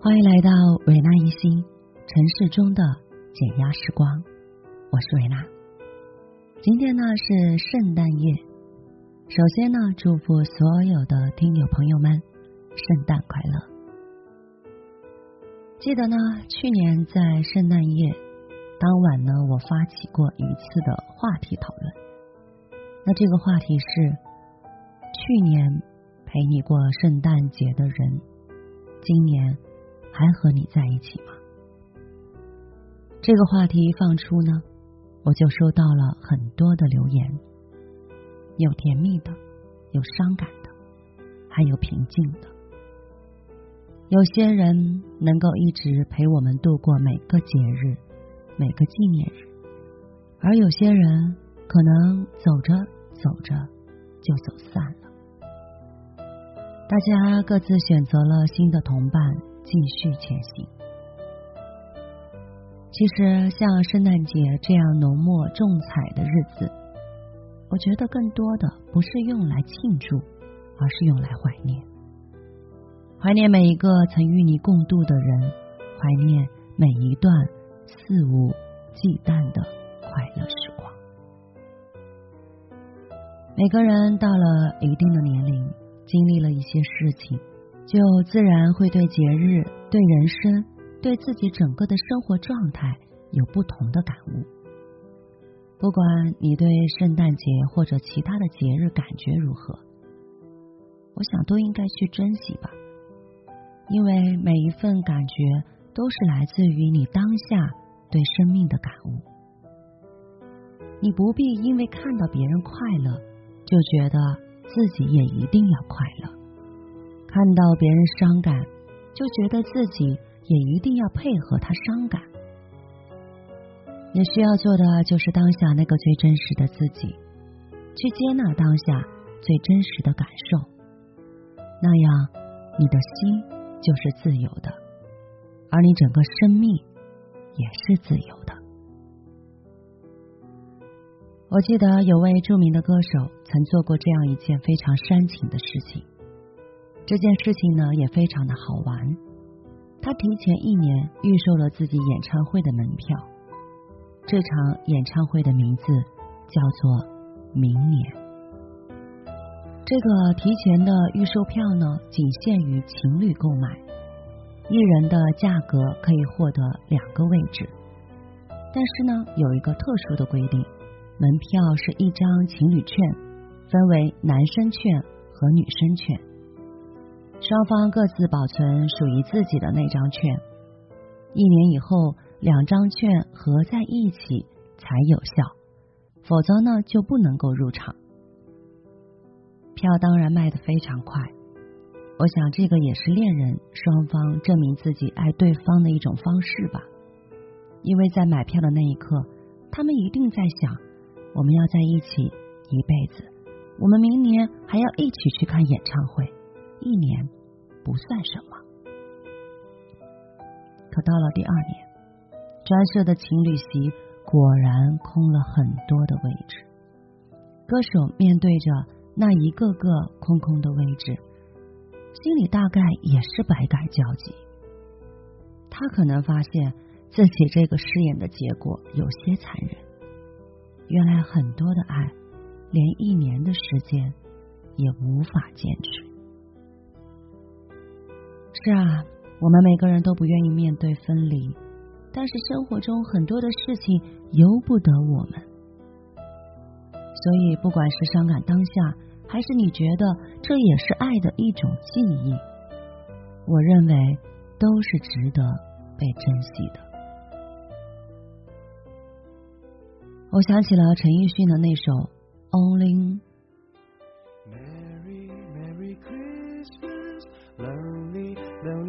欢迎来到维纳一心城市中的减压时光，我是维纳。今天呢是圣诞夜，首先呢祝福所有的听友朋友们圣诞快乐。记得呢去年在圣诞夜当晚呢，我发起过一次的话题讨论。那这个话题是去年陪你过圣诞节的人，今年。还和你在一起吗？这个话题一放出呢，我就收到了很多的留言，有甜蜜的，有伤感的，还有平静的。有些人能够一直陪我们度过每个节日、每个纪念日，而有些人可能走着走着就走散了。大家各自选择了新的同伴。继续前行。其实，像圣诞节这样浓墨重彩的日子，我觉得更多的不是用来庆祝，而是用来怀念。怀念每一个曾与你共度的人，怀念每一段肆无忌惮的快乐时光。每个人到了一定的年龄，经历了一些事情。就自然会对节日、对人生、对自己整个的生活状态有不同的感悟。不管你对圣诞节或者其他的节日感觉如何，我想都应该去珍惜吧，因为每一份感觉都是来自于你当下对生命的感悟。你不必因为看到别人快乐，就觉得自己也一定要快乐。看到别人伤感，就觉得自己也一定要配合他伤感。你需要做的就是当下那个最真实的自己，去接纳当下最真实的感受，那样你的心就是自由的，而你整个生命也是自由的。我记得有位著名的歌手曾做过这样一件非常煽情的事情。这件事情呢也非常的好玩，他提前一年预售了自己演唱会的门票，这场演唱会的名字叫做《明年》。这个提前的预售票呢，仅限于情侣购买，一人的价格可以获得两个位置，但是呢，有一个特殊的规定，门票是一张情侣券，分为男生券和女生券。双方各自保存属于自己的那张券，一年以后两张券合在一起才有效，否则呢就不能够入场。票当然卖得非常快，我想这个也是恋人双方证明自己爱对方的一种方式吧。因为在买票的那一刻，他们一定在想：我们要在一起一辈子，我们明年还要一起去看演唱会。一年不算什么，可到了第二年，专设的情侣席果然空了很多的位置。歌手面对着那一个个空空的位置，心里大概也是百感交集。他可能发现自己这个饰演的结果有些残忍。原来很多的爱，连一年的时间也无法坚持。是啊，我们每个人都不愿意面对分离，但是生活中很多的事情由不得我们，所以不管是伤感当下，还是你觉得这也是爱的一种记忆，我认为都是值得被珍惜的。我想起了陈奕迅的那首《Only》。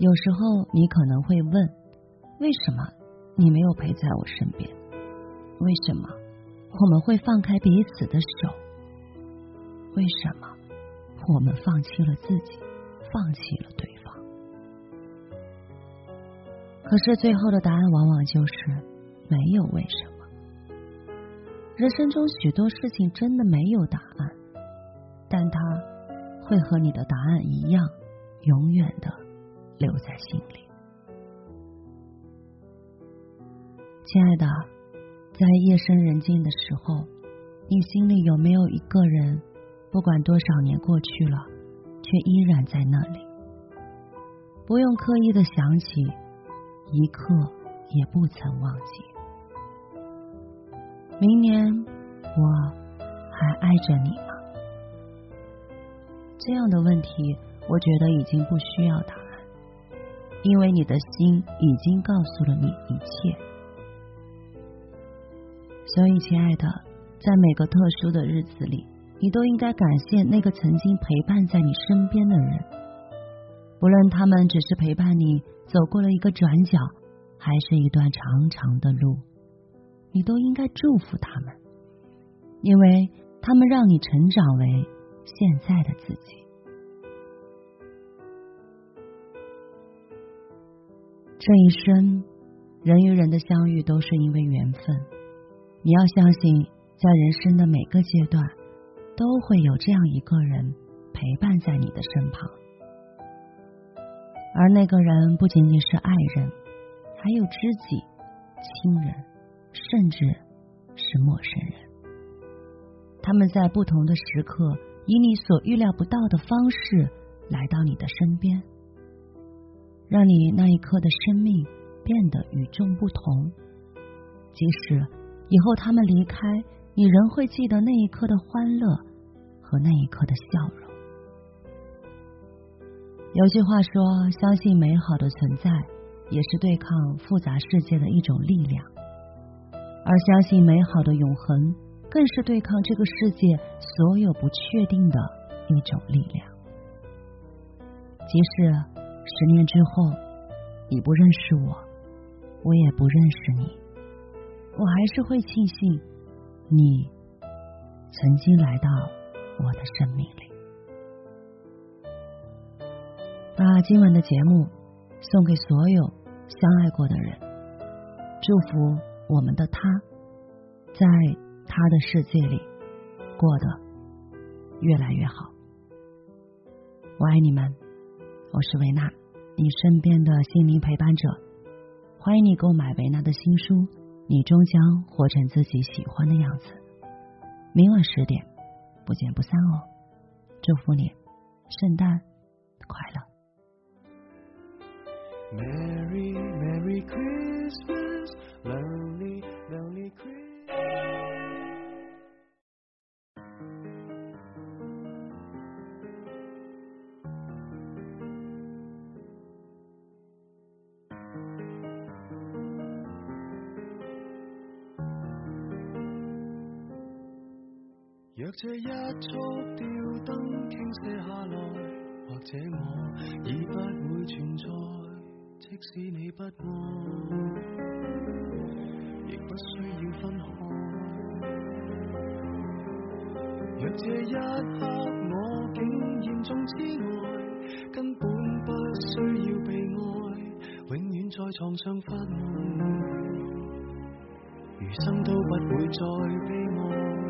有时候，你可能会问。为什么你没有陪在我身边？为什么我们会放开彼此的手？为什么我们放弃了自己，放弃了对方？可是最后的答案往往就是没有为什么。人生中许多事情真的没有答案，但它会和你的答案一样，永远的留在心里。亲爱的，在夜深人静的时候，你心里有没有一个人，不管多少年过去了，却依然在那里？不用刻意的想起，一刻也不曾忘记。明年我还爱着你吗？这样的问题，我觉得已经不需要答，因为你的心已经告诉了你一切。所以，亲爱的，在每个特殊的日子里，你都应该感谢那个曾经陪伴在你身边的人，不论他们只是陪伴你走过了一个转角，还是一段长长的路。你都应该祝福他们，因为他们让你成长为现在的自己。这一生，人与人的相遇都是因为缘分。你要相信，在人生的每个阶段，都会有这样一个人陪伴在你的身旁，而那个人不仅仅是爱人，还有知己、亲人。甚至是陌生人，他们在不同的时刻，以你所预料不到的方式来到你的身边，让你那一刻的生命变得与众不同。即使以后他们离开，你仍会记得那一刻的欢乐和那一刻的笑容。有句话说：“相信美好的存在，也是对抗复杂世界的一种力量。”而相信美好的永恒，更是对抗这个世界所有不确定的一种力量。即使十年之后你不认识我，我也不认识你，我还是会庆幸你曾经来到我的生命里。把今晚的节目送给所有相爱过的人，祝福。我们的他，在他的世界里过得越来越好。我爱你们，我是维娜，你身边的心灵陪伴者。欢迎你购买维娜的新书《你终将活成自己喜欢的样子》。明晚十点，不见不散哦！祝福你，圣诞快乐。Merry Merry Christmas, lonely lonely Christmas。若这一束吊灯倾泻下来，或者我已不会存在。即使你不爱，亦不需要分开。若这一刻我竟严重痴呆，根本不需要被爱，永远在床上发梦，余生都不会再悲哀。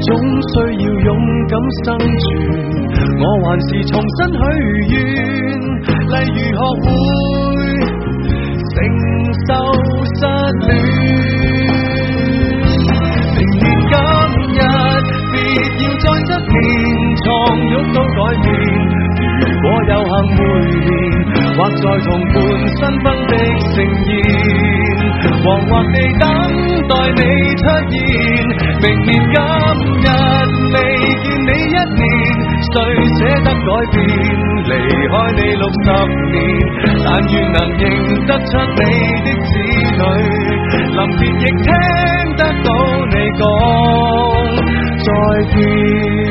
总需要勇敢生存，我还是重新许愿，例如学会承受失恋。明年今日，别要再失眠，床褥都改变。如果有幸会面，或在同伴新婚的盛宴，惶惑地等待你出现。明年今日未见你一年，谁舍得改变？离开你六十年，但愿能认得出你的子女，临别亦听得到你讲再见。